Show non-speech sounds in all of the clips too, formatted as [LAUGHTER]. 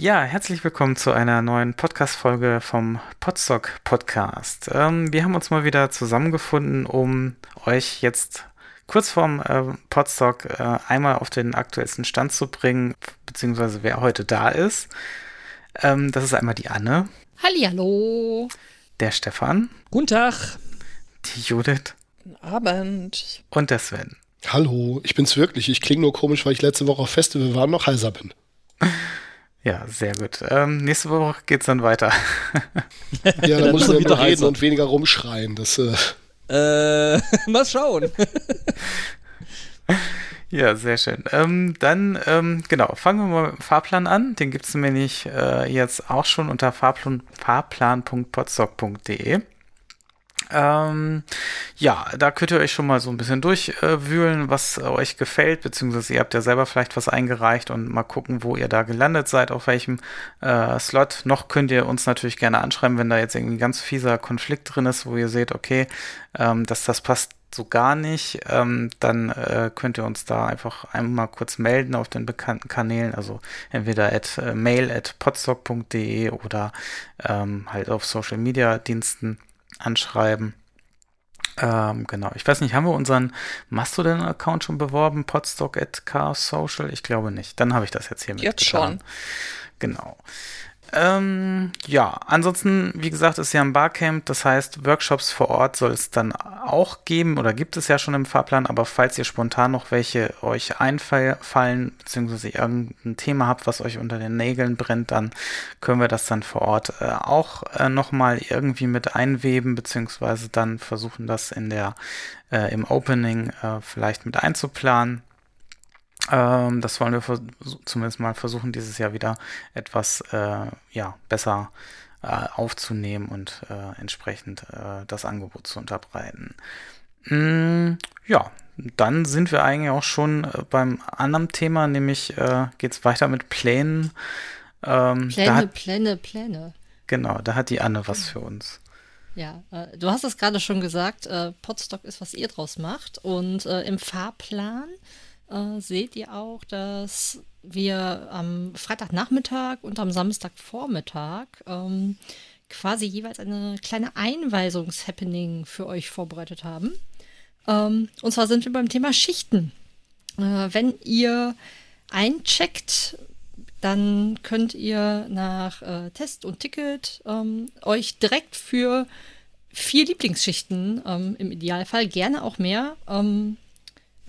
Ja, herzlich willkommen zu einer neuen Podcast-Folge vom Podstock Podcast. Ähm, wir haben uns mal wieder zusammengefunden, um euch jetzt kurz vorm äh, Podstock äh, einmal auf den aktuellsten Stand zu bringen, beziehungsweise wer heute da ist. Ähm, das ist einmal die Anne. Hallihallo. Der Stefan. Guten Tag. Die Judith. Guten Abend. Und der Sven. Hallo, ich bin's wirklich. Ich klinge nur komisch, weil ich letzte Woche auf Festival war und noch heiser bin. Ja, sehr gut. Ähm, nächste Woche geht's dann weiter. [LAUGHS] ja, da muss wir wieder reden und weniger rumschreien. Das, äh, äh [LAUGHS] mal schauen. [LAUGHS] ja, sehr schön. Ähm, dann, ähm, genau, fangen wir mal mit dem Fahrplan an. Den gibt's nämlich äh, jetzt auch schon unter fahrplan, fahrplan.podstock.de. Ähm, ja, da könnt ihr euch schon mal so ein bisschen durchwühlen, äh, was euch gefällt, beziehungsweise ihr habt ja selber vielleicht was eingereicht und mal gucken, wo ihr da gelandet seid, auf welchem äh, Slot. Noch könnt ihr uns natürlich gerne anschreiben, wenn da jetzt irgendwie ein ganz fieser Konflikt drin ist, wo ihr seht, okay, ähm, dass das passt so gar nicht, ähm, dann äh, könnt ihr uns da einfach einmal kurz melden auf den bekannten Kanälen, also entweder at äh, mail at oder ähm, halt auf Social Media Diensten anschreiben. Ähm, genau. Ich weiß nicht, haben wir unseren Mastodon-Account schon beworben? Podstock at Chaos Social? Ich glaube nicht. Dann habe ich das jetzt hier mit. Jetzt schon. Genau. Ähm, ja, ansonsten, wie gesagt, ist ja ein Barcamp, das heißt, Workshops vor Ort soll es dann auch geben oder gibt es ja schon im Fahrplan, aber falls ihr spontan noch welche euch einfallen, beziehungsweise irgendein Thema habt, was euch unter den Nägeln brennt, dann können wir das dann vor Ort äh, auch äh, nochmal irgendwie mit einweben, beziehungsweise dann versuchen, das in der, äh, im Opening äh, vielleicht mit einzuplanen. Ähm, das wollen wir zumindest mal versuchen, dieses Jahr wieder etwas äh, ja, besser äh, aufzunehmen und äh, entsprechend äh, das Angebot zu unterbreiten. Mm, ja, dann sind wir eigentlich auch schon äh, beim anderen Thema, nämlich äh, geht es weiter mit Plänen. Ähm, Pläne, hat, Pläne, Pläne. Genau, da hat die Anne was für uns. Ja, äh, du hast es gerade schon gesagt, äh, Podstock ist, was ihr draus macht. Und äh, im Fahrplan äh, seht ihr auch, dass wir am Freitagnachmittag und am Samstagvormittag ähm, quasi jeweils eine kleine Einweisungshappening für euch vorbereitet haben. Ähm, und zwar sind wir beim Thema Schichten. Äh, wenn ihr eincheckt, dann könnt ihr nach äh, Test und Ticket ähm, euch direkt für vier Lieblingsschichten ähm, im Idealfall, gerne auch mehr, ähm,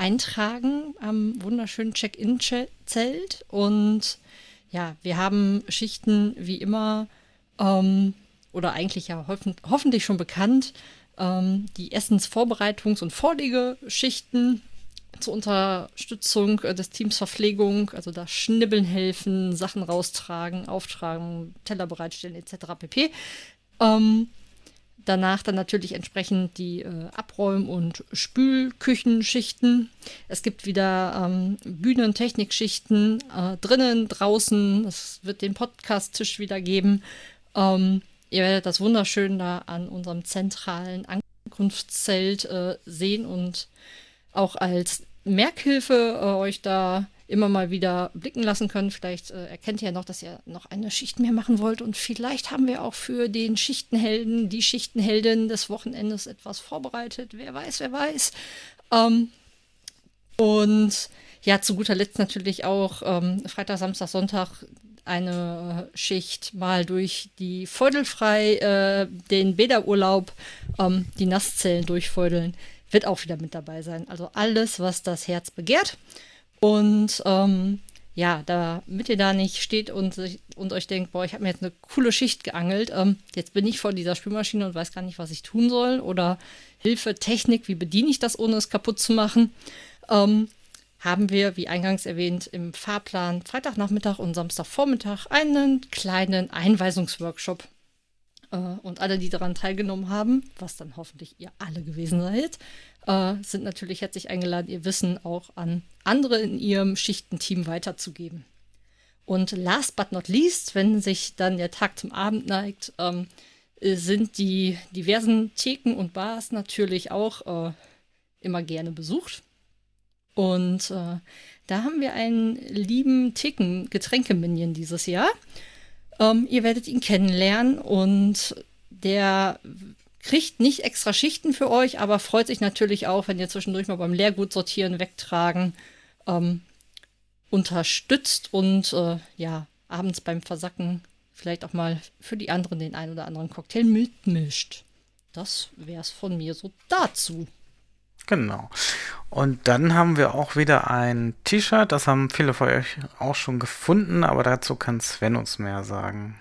eintragen am wunderschönen Check-in-Zelt. Und ja, wir haben Schichten wie immer ähm, oder eigentlich ja hoffen, hoffentlich schon bekannt, ähm, die Essensvorbereitungs- und Vorlegeschichten zur Unterstützung äh, des Teams Verpflegung, also da Schnibbeln helfen, Sachen raustragen, auftragen, Teller bereitstellen etc. pp. Ähm, Danach dann natürlich entsprechend die äh, Abräum- und Spülküchenschichten. Es gibt wieder ähm, Bühnentechnikschichten äh, drinnen, draußen. Es wird den Podcast-Tisch wieder geben. Ähm, ihr werdet das wunderschön da an unserem zentralen Ankunftszelt äh, sehen und auch als Merkhilfe äh, euch da immer mal wieder blicken lassen können. Vielleicht äh, erkennt ihr ja noch, dass ihr noch eine Schicht mehr machen wollt. Und vielleicht haben wir auch für den Schichtenhelden, die Schichtenheldin des Wochenendes etwas vorbereitet. Wer weiß, wer weiß. Ähm, und ja, zu guter Letzt natürlich auch ähm, Freitag, Samstag, Sonntag eine Schicht mal durch die Feudelfrei, äh, den Bäderurlaub, ähm, die Nasszellen durchfeudeln, wird auch wieder mit dabei sein. Also alles, was das Herz begehrt. Und ähm, ja, damit ihr da nicht steht und, und euch denkt, boah, ich habe mir jetzt eine coole Schicht geangelt, ähm, jetzt bin ich vor dieser Spülmaschine und weiß gar nicht, was ich tun soll. Oder Hilfe, Technik, wie bediene ich das, ohne es kaputt zu machen? Ähm, haben wir, wie eingangs erwähnt, im Fahrplan Freitagnachmittag und Samstagvormittag einen kleinen Einweisungsworkshop. Äh, und alle, die daran teilgenommen haben, was dann hoffentlich ihr alle gewesen seid, äh, sind natürlich herzlich eingeladen, ihr Wissen auch an andere in ihrem Schichtenteam weiterzugeben. Und last but not least, wenn sich dann der Tag zum Abend neigt, ähm, sind die diversen Theken und Bars natürlich auch äh, immer gerne besucht. Und da haben wir einen lieben Ticken Getränkeminion dieses Jahr. Ähm, ihr werdet ihn kennenlernen und der kriegt nicht extra Schichten für euch, aber freut sich natürlich auch, wenn ihr zwischendurch mal beim Leergut sortieren, wegtragen ähm, unterstützt und äh, ja, abends beim Versacken vielleicht auch mal für die anderen den einen oder anderen Cocktail mitmischt. Das wäre es von mir so dazu. Genau. Und dann haben wir auch wieder ein T-Shirt. Das haben viele von euch auch schon gefunden, aber dazu kann Sven uns mehr sagen.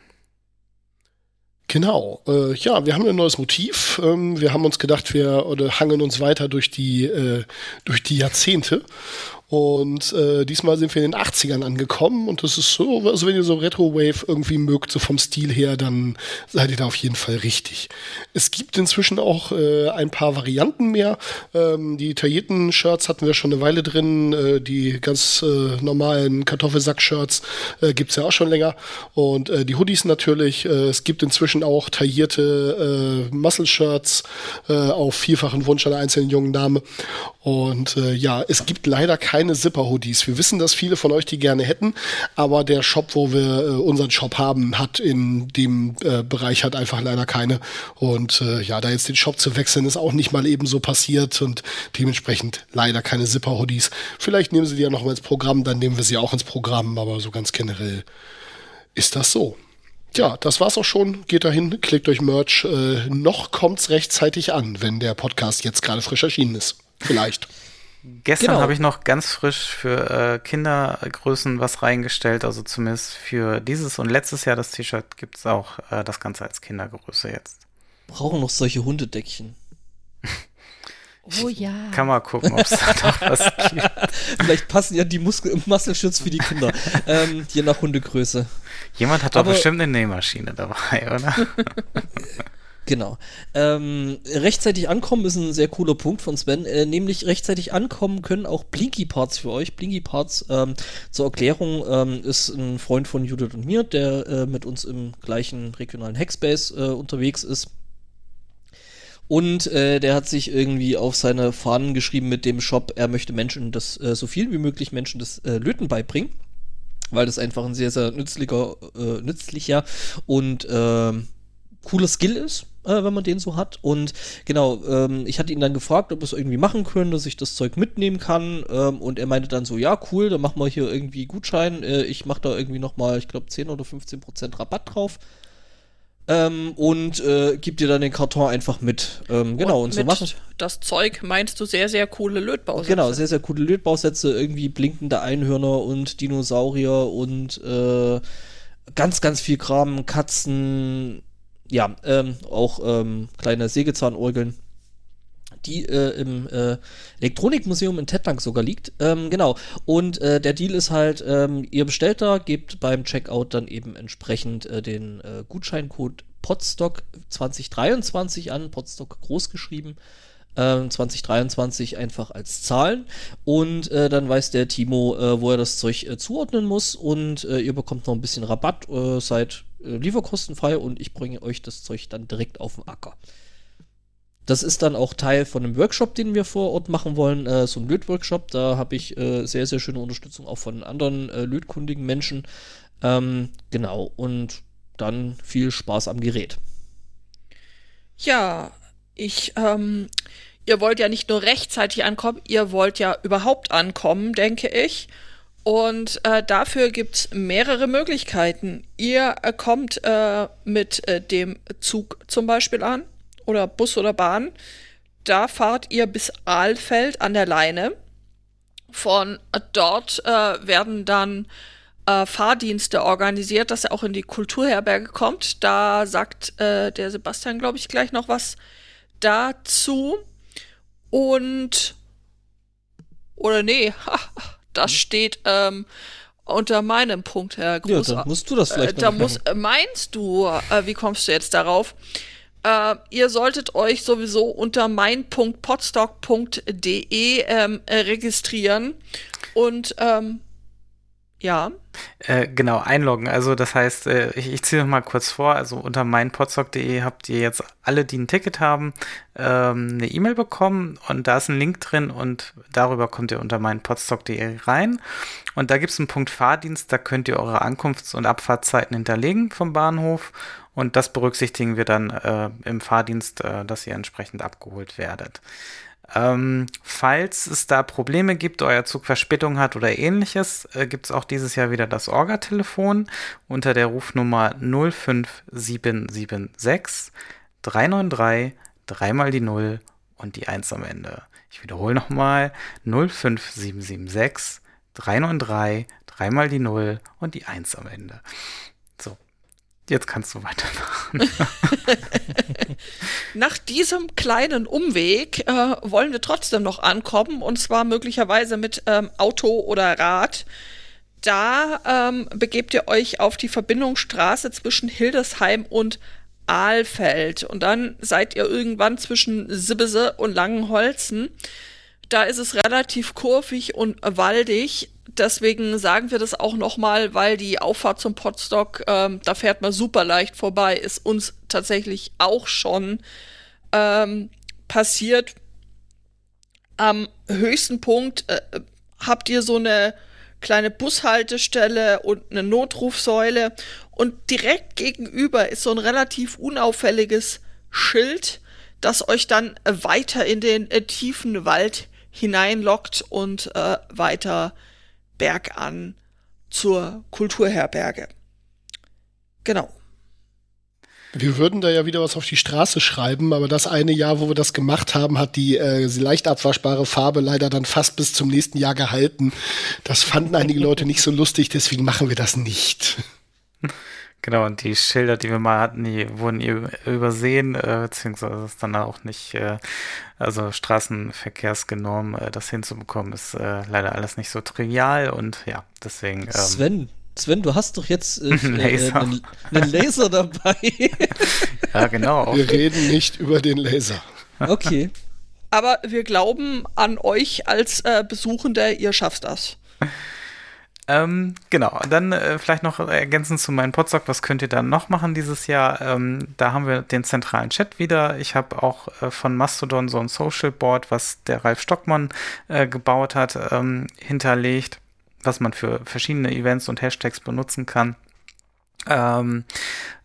Genau, äh, ja, wir haben ein neues Motiv. Ähm, wir haben uns gedacht, wir oder hangen uns weiter durch die, äh, durch die Jahrzehnte und äh, diesmal sind wir in den 80ern angekommen und das ist so, also wenn ihr so Retro-Wave irgendwie mögt, so vom Stil her, dann seid ihr da auf jeden Fall richtig. Es gibt inzwischen auch äh, ein paar Varianten mehr. Ähm, die taillierten Shirts hatten wir schon eine Weile drin, äh, die ganz äh, normalen Kartoffelsack-Shirts äh, gibt's ja auch schon länger und äh, die Hoodies natürlich. Äh, es gibt inzwischen auch taillierte äh, Muscle-Shirts äh, auf vielfachen Wunsch einer einzelnen jungen Dame und äh, ja, es gibt leider keine Zipper-Hoodies. Wir wissen, dass viele von euch die gerne hätten, aber der Shop, wo wir äh, unseren Shop haben, hat in dem äh, Bereich hat einfach leider keine. Und äh, ja, da jetzt den Shop zu wechseln, ist auch nicht mal eben so passiert und dementsprechend leider keine Zipper-Hoodies. Vielleicht nehmen sie die ja noch mal ins Programm, dann nehmen wir sie auch ins Programm, aber so ganz generell ist das so. Ja, das war's auch schon. Geht dahin, klickt euch Merch. Äh, noch kommt's rechtzeitig an, wenn der Podcast jetzt gerade frisch erschienen ist. Vielleicht. Gestern genau. habe ich noch ganz frisch für äh, Kindergrößen was reingestellt, also zumindest für dieses und letztes Jahr das T-Shirt gibt es auch äh, das Ganze als Kindergröße jetzt. Brauchen noch solche Hundedeckchen. [LAUGHS] Oh ja. Kann mal gucken, ob es da noch [LAUGHS] was gibt. Vielleicht passen ja die Muskel Muskelschutz für die Kinder. ähm, je nach Hundegröße. Jemand hat doch Aber bestimmt eine Nähmaschine dabei, oder? [LAUGHS] Genau. Ähm, rechtzeitig ankommen ist ein sehr cooler Punkt von Sven. Äh, nämlich rechtzeitig ankommen können auch Blinky Parts für euch. Blinky Parts ähm, zur Erklärung ähm, ist ein Freund von Judith und mir, der äh, mit uns im gleichen regionalen Hackspace äh, unterwegs ist. Und äh, der hat sich irgendwie auf seine Fahnen geschrieben mit dem Shop, er möchte Menschen das, äh, so viel wie möglich Menschen das äh, Löten beibringen. Weil das einfach ein sehr, sehr nützlicher, äh, nützlicher und äh, cooler Skill ist äh, wenn man den so hat. Und genau, ähm, ich hatte ihn dann gefragt, ob wir es irgendwie machen können, dass ich das Zeug mitnehmen kann. Ähm, und er meinte dann so, ja, cool, dann machen wir hier irgendwie Gutschein. Äh, ich mache da irgendwie nochmal, ich glaube, 10 oder 15 Prozent Rabatt drauf. Ähm, und äh, gib dir dann den Karton einfach mit. Ähm, genau, und, und so machen. Das Zeug meinst du sehr, sehr coole Lötbausätze. Genau, sehr, sehr coole Lötbausätze, irgendwie blinkende Einhörner und Dinosaurier und äh, ganz, ganz viel Kram, Katzen, ja, ähm, auch ähm, kleine Sägezahnorgeln, die äh, im äh, Elektronikmuseum in Tettnang sogar liegt. Ähm, genau. Und äh, der Deal ist halt, ähm, ihr bestellt da, gebt beim Checkout dann eben entsprechend äh, den äh, Gutscheincode Podstock 2023 an, Podstock groß geschrieben. 2023 ähm, einfach als Zahlen und äh, dann weiß der Timo, äh, wo er das Zeug äh, zuordnen muss und äh, ihr bekommt noch ein bisschen Rabatt, seid äh, lieferkostenfrei und ich bringe euch das Zeug dann direkt auf den Acker. Das ist dann auch Teil von einem Workshop, den wir vor Ort machen wollen, äh, so ein Lötworkshop. Da habe ich äh, sehr, sehr schöne Unterstützung auch von anderen äh, lötkundigen Menschen. Ähm, genau, und dann viel Spaß am Gerät. Ja, ich, ähm, ihr wollt ja nicht nur rechtzeitig ankommen, ihr wollt ja überhaupt ankommen, denke ich. Und äh, dafür gibt es mehrere Möglichkeiten. Ihr äh, kommt äh, mit äh, dem Zug zum Beispiel an oder Bus oder Bahn. Da fahrt ihr bis Aalfeld an der Leine. Von dort äh, werden dann äh, Fahrdienste organisiert, dass er auch in die Kulturherberge kommt. Da sagt der Sebastian, glaube ich, gleich noch was dazu. Und oder nee, [LAUGHS] das steht ähm, unter meinem Punkt, Herr Groß. Ja, dann musst du das vielleicht äh, Da muss, äh, meinst du, äh, wie kommst du jetzt darauf? Äh, ihr solltet euch sowieso unter mein.podstock.de ähm, äh, registrieren und ähm, Ja. Äh, genau, einloggen. Also das heißt, äh, ich, ich ziehe noch mal kurz vor. Also unter meinpodstock.de habt ihr jetzt alle, die ein Ticket haben, ähm, eine E-Mail bekommen und da ist ein Link drin und darüber kommt ihr unter meinpodstock.de rein. Und da gibt es einen Punkt Fahrdienst, da könnt ihr eure Ankunfts- und Abfahrtzeiten hinterlegen vom Bahnhof und das berücksichtigen wir dann äh, im Fahrdienst, äh, dass ihr entsprechend abgeholt werdet. Ähm, falls es da Probleme gibt, euer Zug Verspätung hat oder ähnliches, äh, gibt es auch dieses Jahr wieder das Orga-Telefon unter der Rufnummer 05776 393 dreimal die 0 und die 1 am Ende. Ich wiederhole nochmal 05776 393 dreimal die 0 und die 1 am Ende. Jetzt kannst du weitermachen. [LAUGHS] Nach diesem kleinen Umweg äh, wollen wir trotzdem noch ankommen und zwar möglicherweise mit ähm, Auto oder Rad. Da ähm, begebt ihr euch auf die Verbindungsstraße zwischen Hildesheim und Ahlfeld und dann seid ihr irgendwann zwischen Sibbese und Langenholzen. Da ist es relativ kurvig und waldig deswegen sagen wir das auch nochmal, weil die Auffahrt zum Potstock, ähm, da fährt man super leicht vorbei, ist uns tatsächlich auch schon ähm, passiert. Am höchsten Punkt äh, habt ihr so eine kleine Bushaltestelle und eine Notrufsäule und direkt gegenüber ist so ein relativ unauffälliges Schild, das euch dann weiter in den äh, tiefen Wald hineinlockt und äh, weiter bergan zur Kulturherberge. Genau. Wir würden da ja wieder was auf die Straße schreiben, aber das eine Jahr, wo wir das gemacht haben, hat die äh, leicht abwaschbare Farbe leider dann fast bis zum nächsten Jahr gehalten. Das fanden einige Leute nicht so lustig, deswegen machen wir das nicht. [LAUGHS] Genau, und die Schilder, die wir mal hatten, die wurden übersehen, äh, beziehungsweise ist dann auch nicht, äh, also Straßenverkehrsgenorm, äh, das hinzubekommen, ist äh, leider alles nicht so trivial und ja, deswegen. Ähm, Sven, Sven, du hast doch jetzt äh, [LAUGHS] Laser. einen, einen Laser dabei. [LAUGHS] ja, genau. Wir reden nicht über den Laser. Okay. Aber wir glauben an euch als äh, Besuchender, ihr schafft das. Ähm, genau, dann äh, vielleicht noch ergänzend zu meinem Podstock, was könnt ihr dann noch machen dieses Jahr? Ähm, da haben wir den zentralen Chat wieder. Ich habe auch äh, von Mastodon so ein Social Board, was der Ralf Stockmann äh, gebaut hat, ähm, hinterlegt, was man für verschiedene Events und Hashtags benutzen kann. Ähm,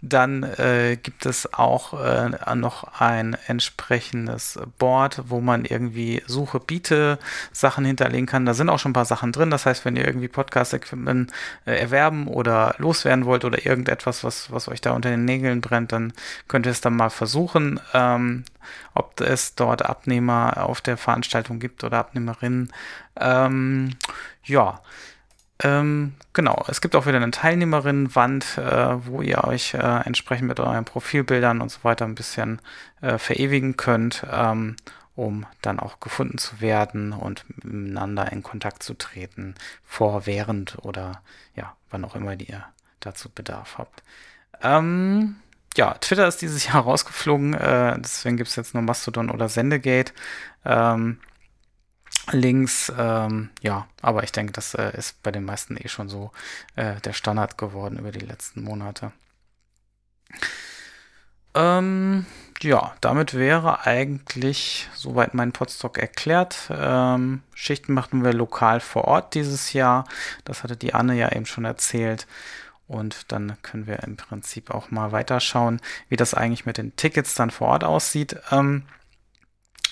dann äh, gibt es auch äh, noch ein entsprechendes Board, wo man irgendwie Suche, Biete Sachen hinterlegen kann. Da sind auch schon ein paar Sachen drin. Das heißt, wenn ihr irgendwie Podcast-Equipment äh, erwerben oder loswerden wollt oder irgendetwas, was, was euch da unter den Nägeln brennt, dann könnt ihr es dann mal versuchen. Ähm, ob es dort Abnehmer auf der Veranstaltung gibt oder Abnehmerinnen. Ähm, ja. Ähm, genau, es gibt auch wieder eine Teilnehmerinnenwand, äh, wo ihr euch äh, entsprechend mit euren Profilbildern und so weiter ein bisschen äh, verewigen könnt, ähm, um dann auch gefunden zu werden und miteinander in Kontakt zu treten, vor, während oder ja, wann auch immer ihr dazu Bedarf habt. Ähm, ja, Twitter ist dieses [LAUGHS] Jahr rausgeflogen, äh, deswegen gibt es jetzt nur Mastodon oder Sendegate. Ähm, Links, ähm, ja, aber ich denke, das äh, ist bei den meisten eh schon so äh, der Standard geworden über die letzten Monate. Ähm, ja, damit wäre eigentlich soweit mein Podstock erklärt. Ähm, Schichten machen wir lokal vor Ort dieses Jahr. Das hatte die Anne ja eben schon erzählt. Und dann können wir im Prinzip auch mal weiterschauen, wie das eigentlich mit den Tickets dann vor Ort aussieht. Ähm,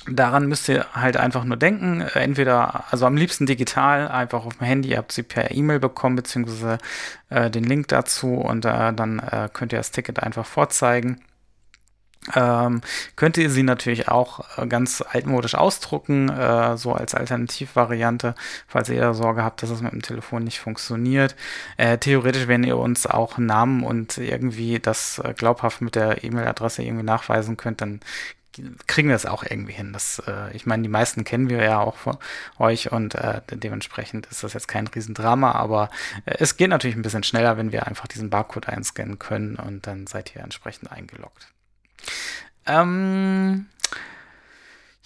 Daran müsst ihr halt einfach nur denken. Entweder, also am liebsten digital, einfach auf dem Handy. Ihr habt sie per E-Mail bekommen, beziehungsweise äh, den Link dazu und äh, dann äh, könnt ihr das Ticket einfach vorzeigen. Ähm, könnt ihr sie natürlich auch äh, ganz altmodisch ausdrucken, äh, so als Alternativvariante, falls ihr da Sorge habt, dass es mit dem Telefon nicht funktioniert. Äh, theoretisch, wenn ihr uns auch Namen und irgendwie das äh, glaubhaft mit der E-Mail-Adresse irgendwie nachweisen könnt, dann kriegen wir es auch irgendwie hin. Das, äh, ich meine, die meisten kennen wir ja auch von euch und äh, dementsprechend ist das jetzt kein Riesendrama, aber äh, es geht natürlich ein bisschen schneller, wenn wir einfach diesen Barcode einscannen können und dann seid ihr entsprechend eingeloggt. Ähm,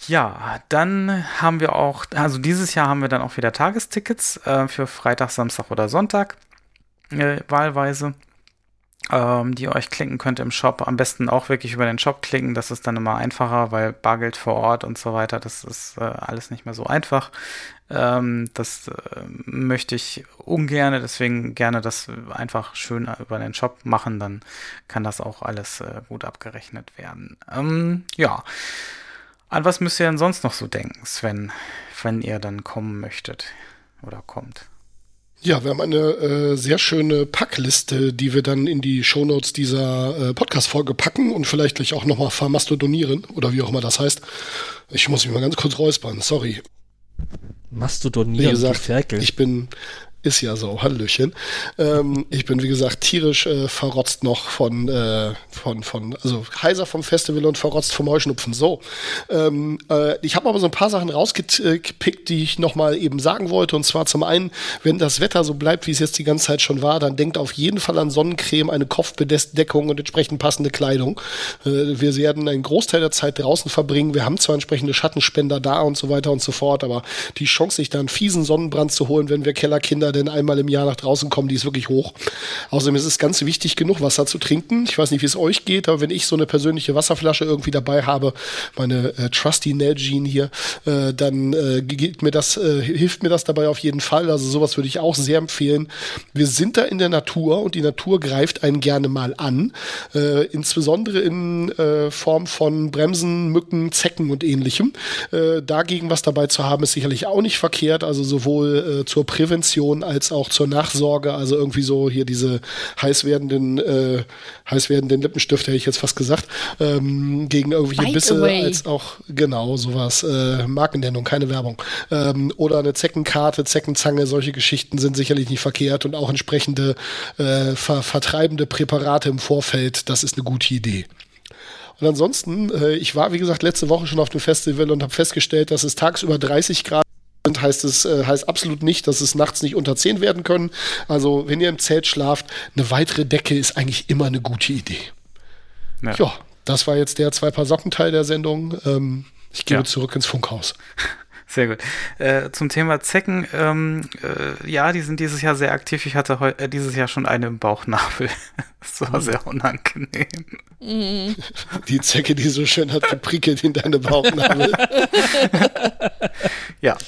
Ja, dann haben wir auch, also dieses Jahr haben wir dann auch wieder Tagestickets äh, für Freitag, Samstag oder Sonntag äh, wahlweise, ähm, die ihr euch klicken könnt im Shop. Am besten auch wirklich über den Shop klicken, das ist dann immer einfacher, weil Bargeld vor Ort und so weiter, das ist äh, alles nicht mehr so einfach. Ähm, das äh, möchte ich ungern, deswegen gerne das einfach schön über den Shop machen, dann kann das auch alles äh, gut abgerechnet werden. Ähm, ja. An was müsst ihr denn sonst noch so denken, Sven, wenn ihr dann kommen möchtet oder kommt? Ja, wir haben eine äh, sehr schöne Packliste, die wir dann in die Shownotes dieser äh, Podcast-Folge packen und vielleicht gleich auch nochmal vermastodonieren oder wie auch immer das heißt. Ich muss mich mal ganz kurz räuspern, sorry. Mastodonieren, wie gesagt, ich bin, ist ja so, Hallöchen. Ähm, ich bin, wie gesagt, tierisch äh, verrotzt noch von, äh, von, von, also heiser vom Festival und verrotzt vom Heuschnupfen. So. Ähm, äh, ich habe aber so ein paar Sachen rausgepickt, die ich nochmal eben sagen wollte. Und zwar zum einen, wenn das Wetter so bleibt, wie es jetzt die ganze Zeit schon war, dann denkt auf jeden Fall an Sonnencreme, eine Kopfbedeckung und entsprechend passende Kleidung. Äh, wir werden einen Großteil der Zeit draußen verbringen. Wir haben zwar entsprechende Schattenspender da und so weiter und so fort, aber die Chance, sich da einen fiesen Sonnenbrand zu holen, wenn wir Kellerkinder Kinder denn einmal im Jahr nach draußen kommen, die ist wirklich hoch. Außerdem ist es ganz wichtig, genug Wasser zu trinken. Ich weiß nicht, wie es euch geht, aber wenn ich so eine persönliche Wasserflasche irgendwie dabei habe, meine äh, Trusty Nalgene hier, äh, dann äh, geht mir das, äh, hilft mir das dabei auf jeden Fall. Also sowas würde ich auch sehr empfehlen. Wir sind da in der Natur und die Natur greift einen gerne mal an. Äh, insbesondere in äh, Form von Bremsen, Mücken, Zecken und ähnlichem. dagegen was dabei zu haben, ist sicherlich auch nicht verkehrt. Also sowohl zur Prävention Prävention als auch zur Nachsorge. Also irgendwie so hier diese heiß werdenden, äh, heiß werdenden Lippenstifte, hätte ich jetzt fast gesagt, ähm, gegen irgendwelche Bite Bisse, away. als auch genau sowas. Äh, Markennennung, keine Werbung. Ähm, oder eine Zeckenkarte, Zeckenzange, solche Geschichten sind sicherlich nicht verkehrt und auch entsprechende äh, ver vertreibende Präparate im Vorfeld, das ist eine gute Idee. Und ansonsten, äh, ich war, wie gesagt, letzte Woche schon auf dem Festival und habe festgestellt, dass es tagsüber 30 Grad heißt es äh, heißt absolut nicht, dass es nachts nicht unter 10 werden können. Also wenn ihr im Zelt schlaft, eine weitere Decke ist eigentlich immer eine gute Idee. Ja, ja das war jetzt der zwei Paar Sockenteil der Sendung. Ähm, ich gebe ja. zurück ins Funkhaus. [LAUGHS] Sehr gut. Äh, zum Thema Zecken, ähm, äh, ja, die sind dieses Jahr sehr aktiv. Ich hatte äh, dieses Jahr schon eine im Bauchnabel. [LAUGHS] das war mhm. sehr unangenehm. Mhm. Die Zecke, die so schön hat geprickelt in deine Bauchnabel. [LAUGHS] ja,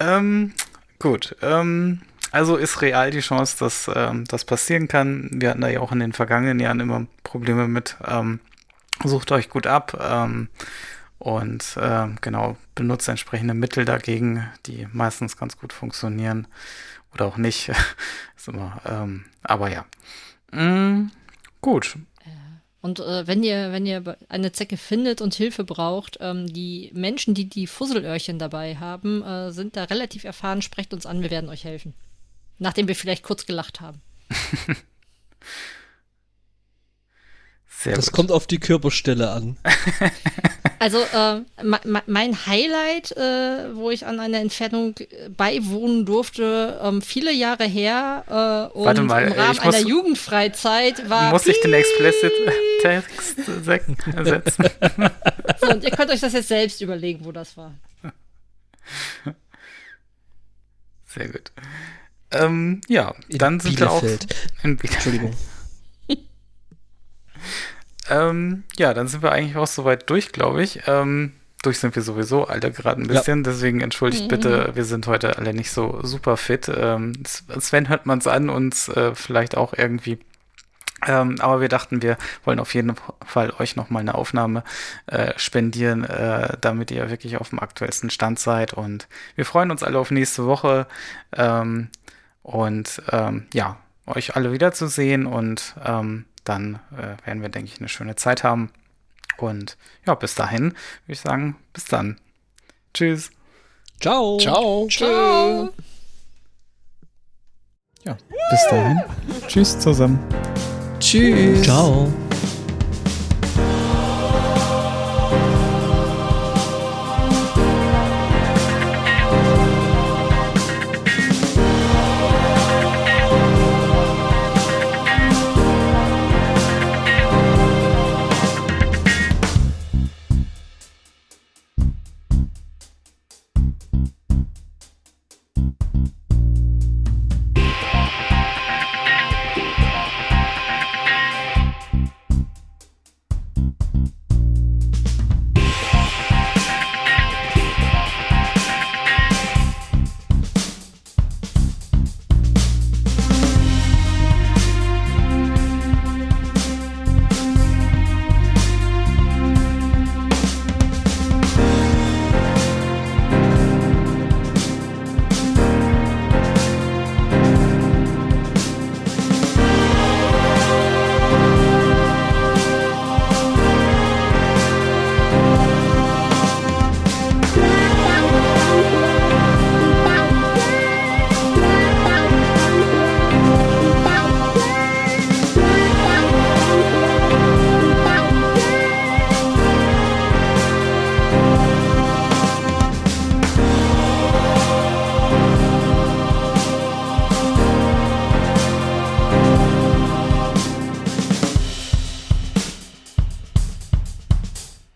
ähm, gut. Ähm, also ist real die Chance, dass ähm, das passieren kann. Wir hatten da ja auch in den vergangenen Jahren immer Probleme mit. Ähm, sucht euch gut ab ähm, und ähm, genau benutzt entsprechende Mittel dagegen, die meistens ganz gut funktionieren oder auch nicht. [LAUGHS] ist immer. Ähm, aber ja. Mm, gut. Und äh, wenn ihr, wenn ihr eine Zecke findet und Hilfe braucht, ähm, die Menschen, die die Fusselöhrchen dabei haben, äh, sind da relativ erfahren. Sprecht uns an, wir werden euch helfen. Nachdem wir vielleicht kurz gelacht haben. [LAUGHS] Sehr das gut. kommt auf die Körperstelle an. [LAUGHS] Also äh, mein Highlight, äh, wo ich an einer Entfernung beiwohnen durfte, ähm, viele Jahre her äh, und Warte mal, im Rahmen einer Jugendfreizeit war. Muss ich den Explicit Text setzen? [LAUGHS] so, und ihr könnt euch das jetzt selbst überlegen, wo das war. Sehr gut. Ähm, ja, in dann sind Bielefeld. wir auch in Bielefeld. Entschuldigung. [LAUGHS] Ähm, ja, dann sind wir eigentlich auch soweit durch, glaube ich. Ähm, durch sind wir sowieso alle gerade ein bisschen, ja. deswegen entschuldigt mhm. bitte, wir sind heute alle nicht so super fit. Ähm, Sven hört man es an und äh, vielleicht auch irgendwie. Ähm, aber wir dachten, wir wollen auf jeden Fall euch nochmal eine Aufnahme äh, spendieren, äh, damit ihr wirklich auf dem aktuellsten Stand seid. Und wir freuen uns alle auf nächste Woche. Ähm, und ähm, ja, euch alle wiederzusehen und ähm, dann äh, werden wir, denke ich, eine schöne Zeit haben. Und ja, bis dahin würde ich sagen, bis dann. Tschüss. Ciao. Ciao. Ciao. Ja, bis dahin. Tschüss zusammen. Tschüss. Ciao.